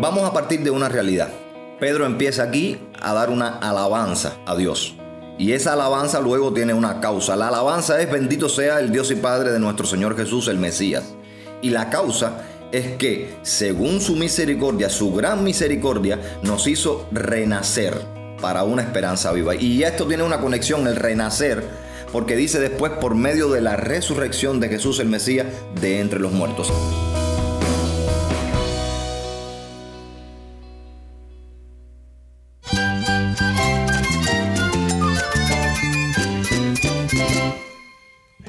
Vamos a partir de una realidad. Pedro empieza aquí a dar una alabanza a Dios. Y esa alabanza luego tiene una causa. La alabanza es bendito sea el Dios y Padre de nuestro Señor Jesús el Mesías. Y la causa es que, según su misericordia, su gran misericordia, nos hizo renacer para una esperanza viva. Y esto tiene una conexión, el renacer, porque dice después por medio de la resurrección de Jesús el Mesías de entre los muertos.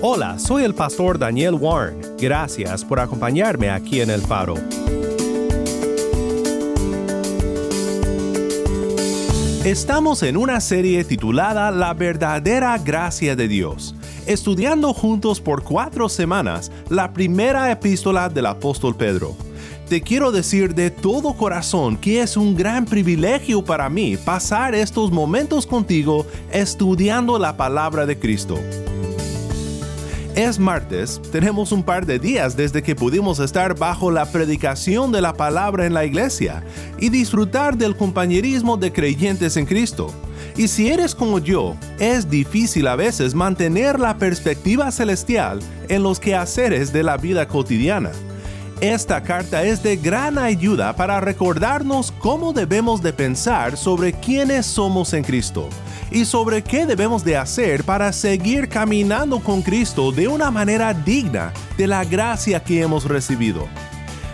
Hola, soy el pastor Daniel Warren. Gracias por acompañarme aquí en El Faro. Estamos en una serie titulada La verdadera gracia de Dios, estudiando juntos por cuatro semanas la primera epístola del apóstol Pedro. Te quiero decir de todo corazón que es un gran privilegio para mí pasar estos momentos contigo estudiando la palabra de Cristo. Es martes, tenemos un par de días desde que pudimos estar bajo la predicación de la palabra en la iglesia y disfrutar del compañerismo de creyentes en Cristo. Y si eres como yo, es difícil a veces mantener la perspectiva celestial en los quehaceres de la vida cotidiana. Esta carta es de gran ayuda para recordarnos cómo debemos de pensar sobre quiénes somos en Cristo y sobre qué debemos de hacer para seguir caminando con Cristo de una manera digna de la gracia que hemos recibido.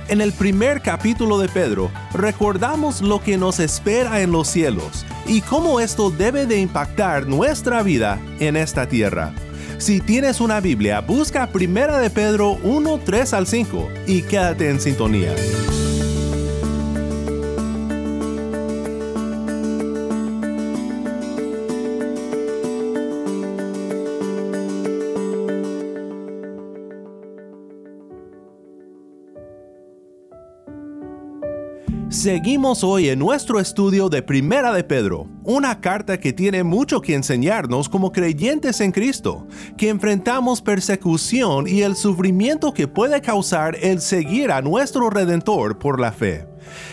En el primer capítulo de Pedro, recordamos lo que nos espera en los cielos y cómo esto debe de impactar nuestra vida en esta tierra. Si tienes una Biblia, busca Primera de Pedro 1, 3 al 5 y quédate en sintonía. Seguimos hoy en nuestro estudio de Primera de Pedro, una carta que tiene mucho que enseñarnos como creyentes en Cristo, que enfrentamos persecución y el sufrimiento que puede causar el seguir a nuestro Redentor por la fe.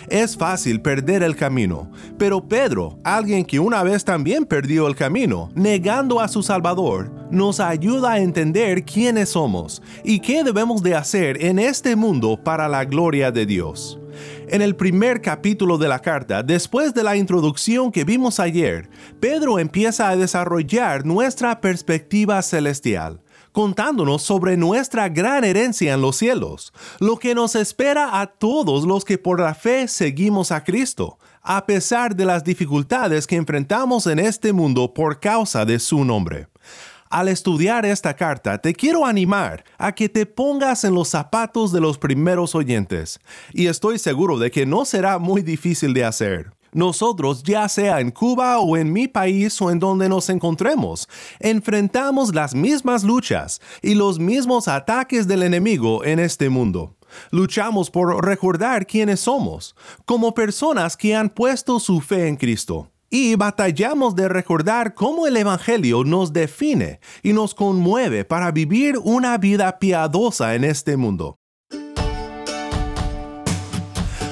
Es fácil perder el camino, pero Pedro, alguien que una vez también perdió el camino, negando a su Salvador, nos ayuda a entender quiénes somos y qué debemos de hacer en este mundo para la gloria de Dios. En el primer capítulo de la carta, después de la introducción que vimos ayer, Pedro empieza a desarrollar nuestra perspectiva celestial, contándonos sobre nuestra gran herencia en los cielos, lo que nos espera a todos los que por la fe seguimos a Cristo, a pesar de las dificultades que enfrentamos en este mundo por causa de su nombre. Al estudiar esta carta, te quiero animar a que te pongas en los zapatos de los primeros oyentes, y estoy seguro de que no será muy difícil de hacer. Nosotros, ya sea en Cuba o en mi país o en donde nos encontremos, enfrentamos las mismas luchas y los mismos ataques del enemigo en este mundo. Luchamos por recordar quiénes somos, como personas que han puesto su fe en Cristo y batallamos de recordar cómo el Evangelio nos define y nos conmueve para vivir una vida piadosa en este mundo.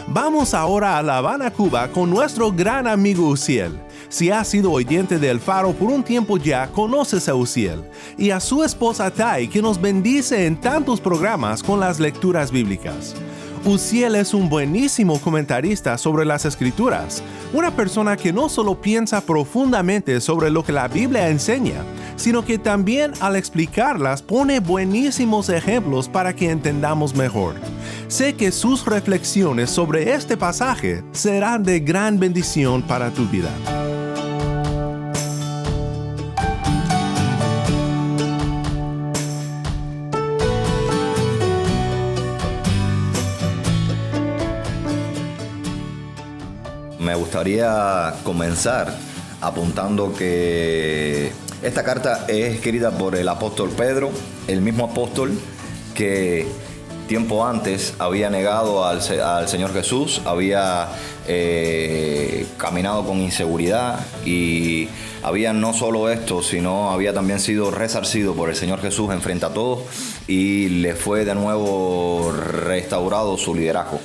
Vamos ahora a La Habana, Cuba, con nuestro gran amigo Uciel. Si has sido oyente del Faro por un tiempo ya, conoces a Uciel y a su esposa Tai, que nos bendice en tantos programas con las lecturas bíblicas. Uciel es un buenísimo comentarista sobre las escrituras, una persona que no solo piensa profundamente sobre lo que la Biblia enseña, sino que también al explicarlas pone buenísimos ejemplos para que entendamos mejor. Sé que sus reflexiones sobre este pasaje serán de gran bendición para tu vida. Gustaría comenzar apuntando que esta carta es escrita por el apóstol Pedro, el mismo apóstol que tiempo antes había negado al, Señor Jesús, había eh, caminado con inseguridad y había no solo esto, sino había también sido resarcido por el Señor Jesús en frente a todos y le fue de nuevo restaurado su liderazgo.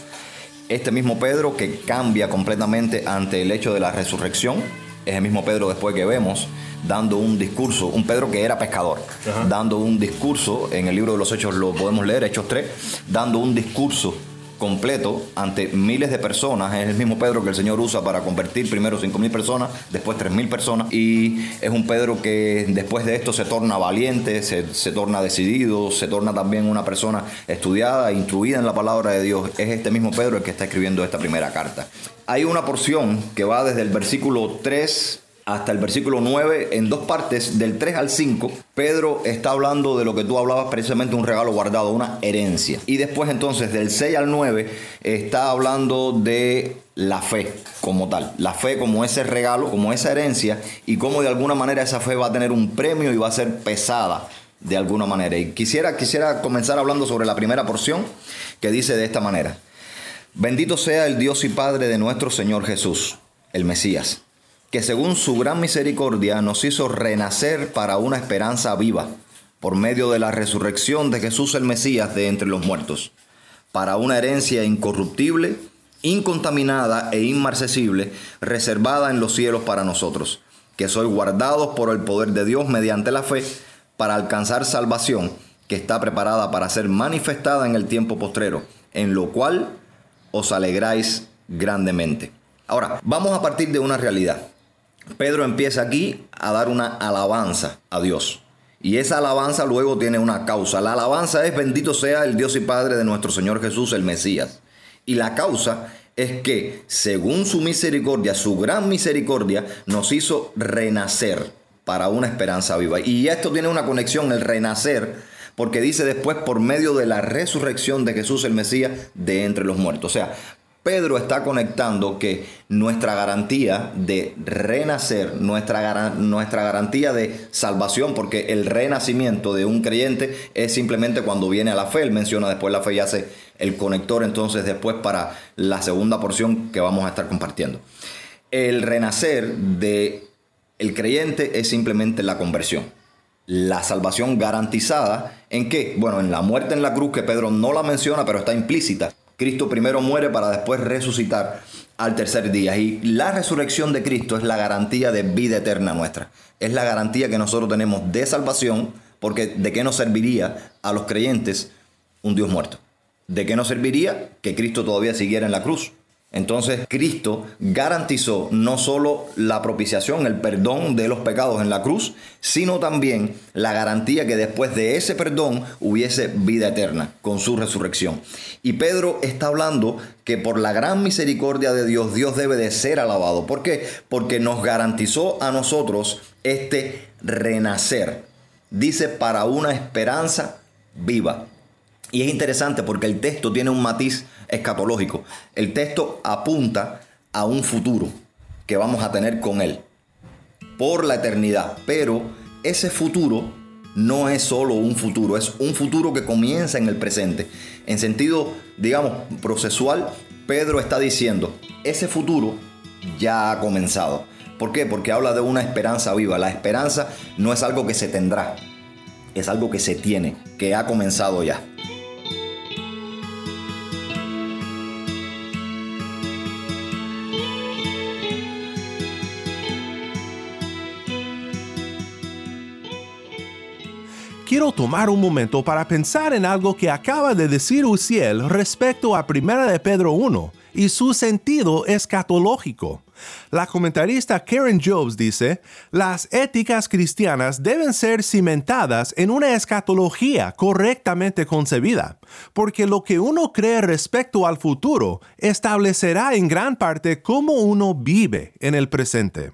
Este mismo Pedro que cambia completamente ante el hecho de la resurrección, es el mismo Pedro después que vemos dando un discurso, un Pedro que era pescador, dando un discurso, en el libro de los Hechos lo podemos leer, Hechos 3, dando un discurso completo ante miles de personas. Es el mismo Pedro que el Señor usa para convertir primero 5.000 personas, después 3.000 personas. Y es un Pedro que después de esto se torna valiente, se, se, torna decidido, se torna también una persona estudiada, instruida en la palabra de Dios. Es este mismo Pedro el que está escribiendo esta primera carta. Hay una porción que va desde el versículo 3 hasta el versículo 9, en dos partes, del 3 al 5, Pedro está hablando de lo que tú hablabas, precisamente un regalo guardado, una herencia. Y después entonces, del 6 al 9, está hablando de la fe como tal, la fe como ese regalo, como esa herencia, y cómo de alguna manera esa fe va a tener un premio y va a ser pesada de alguna manera. Y quisiera, quisiera comenzar hablando sobre la primera porción, que dice de esta manera. Bendito sea el Dios y Padre de nuestro Señor Jesús, el Mesías que según su gran misericordia nos hizo renacer para una esperanza viva, por medio de la resurrección de Jesús el Mesías de entre los muertos, para una herencia incorruptible, incontaminada e inmarcesible, reservada en los cielos para nosotros, que sois guardados por el poder de Dios mediante la fe, para alcanzar salvación, que está preparada para ser manifestada en el tiempo postrero, en lo cual os alegráis grandemente. Ahora, vamos a partir de una realidad. Pedro empieza aquí a dar una alabanza a Dios. Y esa alabanza luego tiene una causa. La alabanza es bendito sea el Dios y Padre de nuestro Señor Jesús, el Mesías. Y la causa es que, según su misericordia, su gran misericordia, nos hizo renacer para una esperanza viva. Y esto tiene una conexión, el renacer, porque dice después por medio de la resurrección de Jesús el Mesías de entre los muertos. O sea, Pedro está conectando que nuestra garantía de renacer, nuestra, nuestra garantía de salvación, porque el renacimiento de un creyente es simplemente cuando viene a la fe. Él menciona después la fe y hace el conector entonces después para la segunda porción que vamos a estar compartiendo. El renacer de el creyente es simplemente la conversión. La salvación garantizada en qué? Bueno, en la muerte en la cruz que Pedro no la menciona, pero está implícita Cristo primero muere para después resucitar al tercer día. Y la resurrección de Cristo es la garantía de vida eterna nuestra. Es la garantía que nosotros tenemos de salvación, porque ¿de qué nos serviría a los creyentes un Dios muerto? ¿De qué nos serviría que Cristo todavía siguiera en la cruz? Entonces Cristo garantizó no solo la propiciación, el perdón de los pecados en la cruz, sino también la garantía que después de ese perdón hubiese vida eterna con su resurrección. Y Pedro está hablando que por la gran misericordia de Dios, Dios debe de ser alabado. ¿Por qué? Porque nos garantizó a nosotros este renacer. Dice para una esperanza viva. Y es interesante porque el texto tiene un matiz escatológico. El texto apunta a un futuro que vamos a tener con Él por la eternidad. Pero ese futuro no es solo un futuro, es un futuro que comienza en el presente. En sentido, digamos, procesual, Pedro está diciendo, ese futuro ya ha comenzado. ¿Por qué? Porque habla de una esperanza viva. La esperanza no es algo que se tendrá, es algo que se tiene, que ha comenzado ya. Quiero tomar un momento para pensar en algo que acaba de decir Uciel respecto a 1 de Pedro 1 y su sentido escatológico. La comentarista Karen Jobs dice, las éticas cristianas deben ser cimentadas en una escatología correctamente concebida, porque lo que uno cree respecto al futuro establecerá en gran parte cómo uno vive en el presente.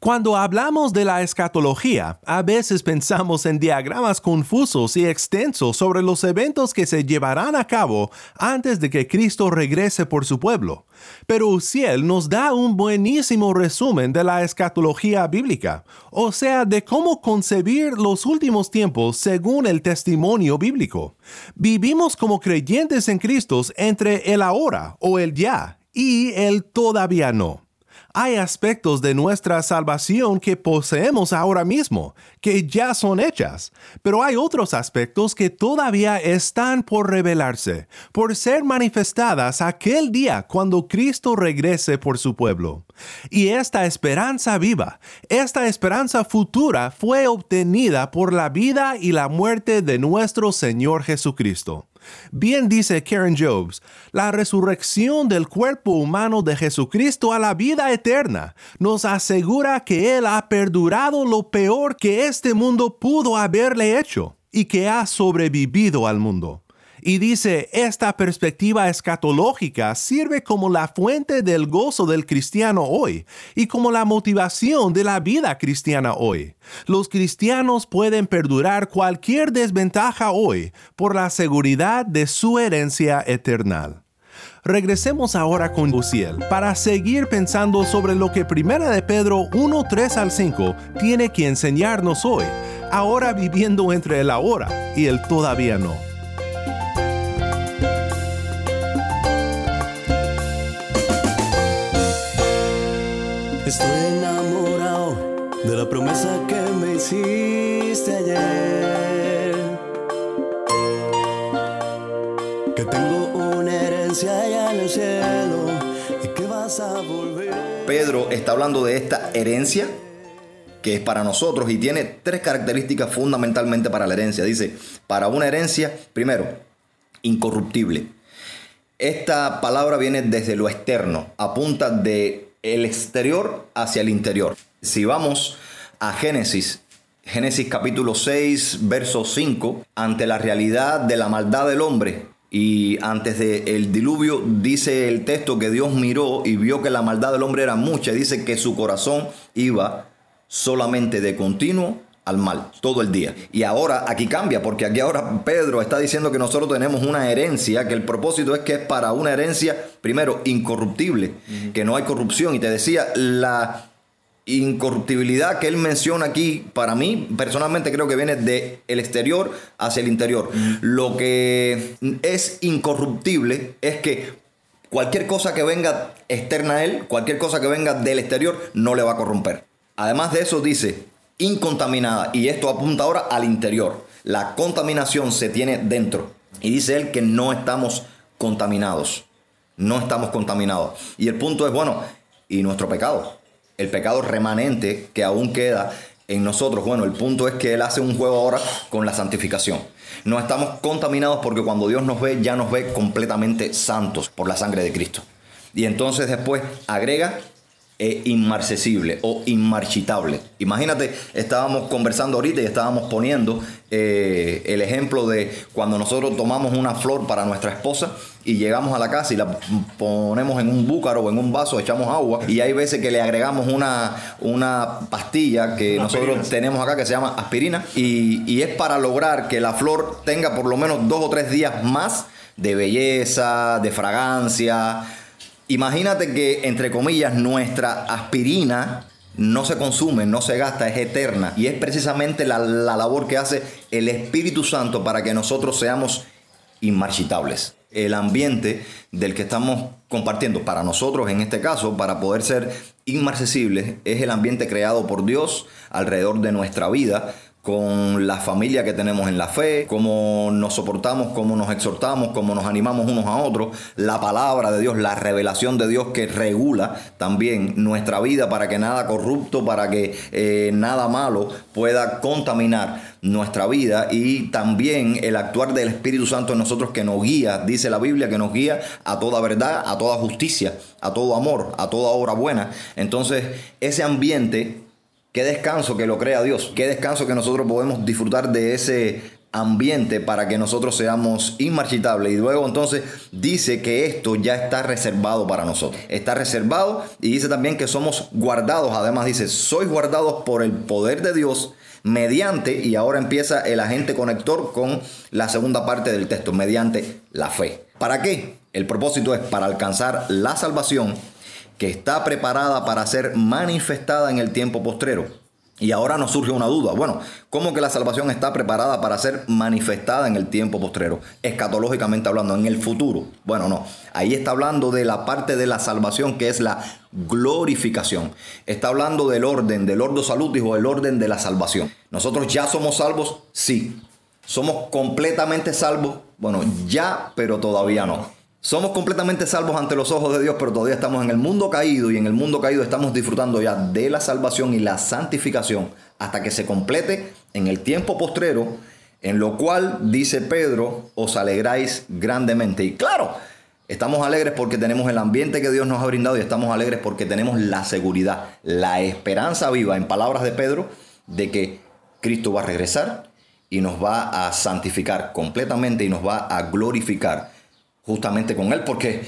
Cuando hablamos de la escatología, a veces pensamos en diagramas confusos y extensos sobre los eventos que se llevarán a cabo antes de que Cristo regrese por su pueblo. Pero Uziel nos da un buenísimo resumen de la escatología bíblica, o sea, de cómo concebir los últimos tiempos según el testimonio bíblico. Vivimos como creyentes en Cristo entre el ahora o el ya y el todavía no hay aspectos de nuestra salvación que poseemos ahora mismo, que ya son hechas, pero hay otros aspectos que todavía están por revelarse, por ser manifestadas aquel día cuando Cristo regrese por su pueblo. Y esta esperanza viva, esta esperanza futura fue obtenida por la vida y la muerte de nuestro Señor Jesucristo. Bien dice Karen Jobs, la resurrección del cuerpo humano de Jesucristo a la vida eterna nos asegura que Él ha perdurado lo peor que este mundo pudo haberle hecho y que ha sobrevivido al mundo. Y dice, esta perspectiva escatológica sirve como la fuente del gozo del cristiano hoy y como la motivación de la vida cristiana hoy. Los cristianos pueden perdurar cualquier desventaja hoy por la seguridad de su herencia eterna. Regresemos ahora con Luciel para seguir pensando sobre lo que Primera de Pedro 1, 3 al 5 tiene que enseñarnos hoy, ahora viviendo entre el ahora y el todavía no. Estoy enamorado de la promesa que me hiciste ayer. Que tengo una herencia allá en el cielo y que vas a volver. Pedro está hablando de esta herencia que es para nosotros y tiene tres características fundamentalmente para la herencia. Dice, para una herencia, primero, incorruptible. Esta palabra viene desde lo externo, apunta de el exterior hacia el interior. Si vamos a Génesis, Génesis capítulo 6, verso 5, ante la realidad de la maldad del hombre, y antes del diluvio dice el texto que Dios miró y vio que la maldad del hombre era mucha. Dice que su corazón iba solamente de continuo al mal todo el día. Y ahora aquí cambia, porque aquí ahora Pedro está diciendo que nosotros tenemos una herencia, que el propósito es que es para una herencia, primero, incorruptible, que no hay corrupción. Y te decía, la incorruptibilidad que él menciona aquí, para mí personalmente creo que viene del el exterior hacia el interior. Lo que es incorruptible es que cualquier cosa que venga externa a él, cualquier cosa que venga del exterior, no le va a corromper. Además de eso dice, incontaminada. Y esto apunta ahora al interior. La contaminación se tiene dentro. Y dice él que no estamos contaminados. No estamos contaminados. Y el punto es, bueno, ¿y nuestro pecado? El pecado remanente que aún queda en nosotros. Bueno, el punto es que él hace un juego ahora con la santificación. No estamos contaminados porque cuando Dios nos ve, ya nos ve completamente santos por la sangre de Cristo. Y entonces después agrega e inmarcesible o inmarchitable. Imagínate, estábamos conversando ahorita y estábamos poniendo eh, el ejemplo de cuando nosotros tomamos una flor para nuestra esposa y llegamos a la casa y la ponemos en un búcaro o en un vaso, echamos agua y hay veces que le agregamos una, una pastilla que nosotros tenemos acá que se llama aspirina y, y es para lograr que la flor tenga por lo menos dos o tres días más de belleza, de fragancia, Imagínate que, entre comillas, nuestra aspirina no se consume, no se gasta, es eterna. Y es precisamente la, labor que hace el Espíritu Santo para que nosotros seamos inmarchitables. El ambiente del que estamos compartiendo, para nosotros en este caso, para poder ser inmarcesibles, es el ambiente creado por Dios alrededor de nuestra vida con la familia que tenemos en la fe, cómo nos soportamos, cómo nos exhortamos, cómo nos animamos unos a otros, la palabra de Dios, la revelación de Dios que regula también nuestra vida para que nada corrupto, para que eh, nada malo pueda contaminar nuestra vida y también el actuar del Espíritu Santo en nosotros que nos guía, dice la Biblia, que nos guía a toda verdad, a toda justicia, a todo amor, a toda obra buena. Entonces, ese ambiente Qué descanso que lo crea Dios. Qué descanso que nosotros podemos disfrutar de ese ambiente para que nosotros seamos inmarchitables y luego entonces dice que esto ya está reservado para nosotros. Está reservado y dice también que somos guardados. Además dice, sois guardados por el poder de Dios mediante, y ahora empieza el agente conector con la segunda parte del texto, mediante la fe. ¿Para qué? El propósito es para alcanzar la salvación que está preparada para ser manifestada en el tiempo postrero. Y ahora nos surge una duda. Bueno, ¿cómo que la salvación está preparada para ser manifestada en el tiempo postrero? Escatológicamente hablando, en el futuro. Bueno, no. Ahí está hablando de la parte de la salvación que es la glorificación. Está hablando del orden, del ordo salud, dijo, el orden de la salvación. ¿Nosotros ya somos salvos? Sí. ¿Somos completamente salvos? Bueno, ya, pero todavía no. Somos completamente salvos ante los ojos de Dios, pero todavía estamos en el mundo caído y en el mundo caído estamos disfrutando ya de la salvación y la santificación hasta que se complete en el tiempo postrero, en lo cual, dice Pedro, os alegráis grandemente. Y claro, estamos alegres porque tenemos el ambiente que Dios nos ha brindado y estamos alegres porque tenemos la seguridad, la esperanza viva, en palabras de Pedro, de que Cristo va a regresar y nos va a santificar completamente y nos va a glorificar justamente con Él, porque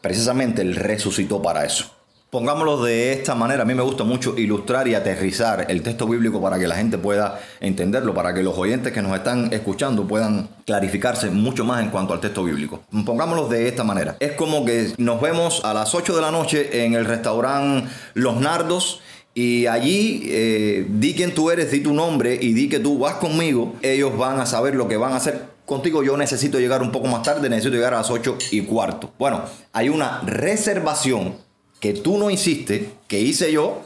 precisamente Él resucitó para eso. Pongámoslo de esta manera, a mí me gusta mucho ilustrar y aterrizar el texto bíblico para que la gente pueda entenderlo, para que los oyentes que nos están escuchando puedan clarificarse mucho más en cuanto al texto bíblico. Pongámoslo de esta manera. Es como que nos vemos a las 8 de la noche en el restaurante Los Nardos y allí eh, di quién tú eres, di tu nombre y di que tú vas conmigo. Ellos van a saber lo que van a hacer contigo yo necesito llegar un poco más tarde, necesito llegar a las 8 y cuarto. Bueno, hay una reservación que tú no hiciste, que hice yo,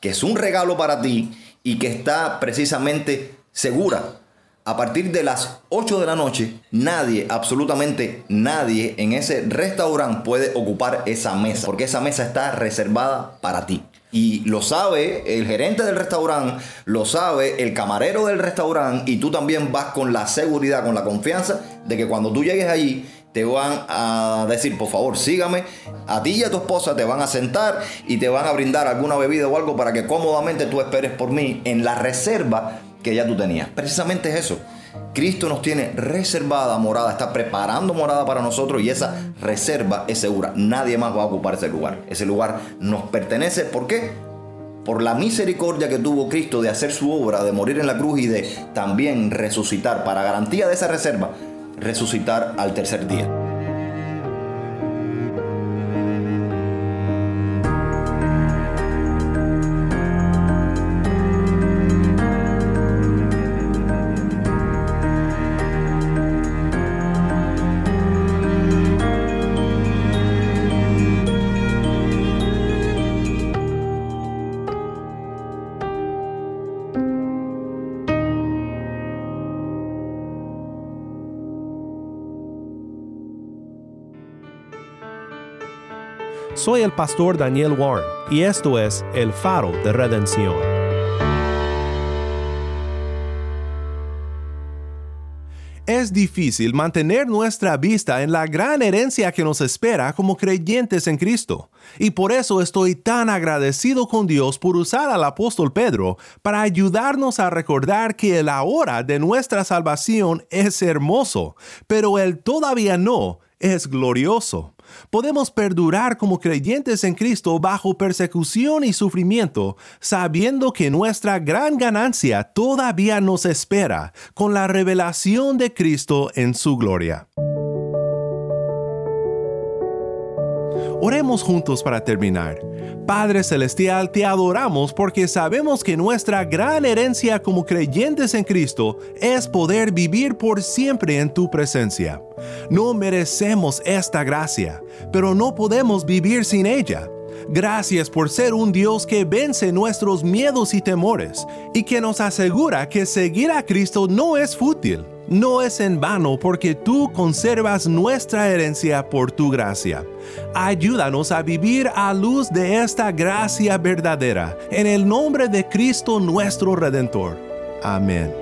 que es un regalo para ti y que está precisamente segura. A partir de las 8 de la noche, nadie, absolutamente nadie en ese restaurante puede ocupar esa mesa, porque esa mesa está reservada para ti. Y lo sabe el gerente del restaurante, lo sabe el camarero del restaurante y tú también vas con la seguridad, con la confianza de que cuando tú llegues allí te van a decir, por favor, sígame. A ti y a tu esposa te van a sentar y te van a brindar alguna bebida o algo para que cómodamente tú esperes por mí en la reserva que ya tú tenías. Precisamente es eso. Cristo nos tiene reservada morada, está preparando morada para nosotros y esa reserva es segura. Nadie más va a ocupar ese lugar. Ese lugar nos pertenece. ¿Por qué? Por la misericordia que tuvo Cristo de hacer su obra, de morir en la cruz y de también resucitar, para garantía de esa reserva, resucitar al tercer día. Soy el pastor Daniel Warren y esto es El Faro de Redención. Es difícil mantener nuestra vista en la gran herencia que nos espera como creyentes en Cristo. Y por eso estoy tan agradecido con Dios por usar al apóstol Pedro para ayudarnos a recordar que el ahora de nuestra salvación es hermoso, pero el todavía no es glorioso. Podemos perdurar como creyentes en Cristo bajo persecución y sufrimiento, sabiendo que nuestra gran ganancia todavía nos espera con la revelación de Cristo en su gloria. Oremos juntos para terminar. Padre Celestial, te adoramos porque sabemos que nuestra gran herencia como creyentes en Cristo es poder vivir por siempre en tu presencia. No merecemos esta gracia, pero no podemos vivir sin ella. Gracias por ser un Dios que vence nuestros miedos y temores y que nos asegura que seguir a Cristo no es fútil no es en vano porque tú conservas nuestra herencia por tu gracia. Ayúdanos a vivir a luz de esta gracia verdadera, en el nombre de Cristo nuestro Redentor. Amén.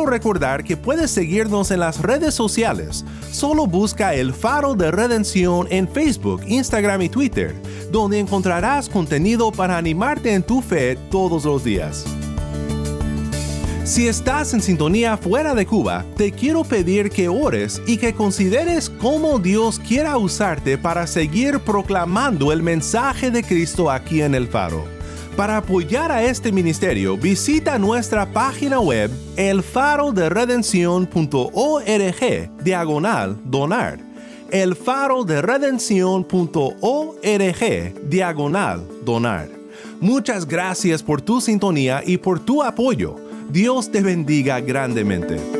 Quiero recordar que puedes seguirnos en las redes sociales. Solo busca el faro de redención en Facebook, Instagram y Twitter, donde encontrarás contenido para animarte en tu fe todos los días. Si estás en sintonía fuera de Cuba, te quiero pedir que ores y que consideres cómo Dios quiera usarte para seguir proclamando el mensaje de Cristo aquí en el faro. Para apoyar a este ministerio, visita nuestra página web elfaroderedencion.org diagonal donar. elfaroderedencion.org diagonal donar. Muchas gracias por tu sintonía y por tu apoyo. Dios te bendiga grandemente.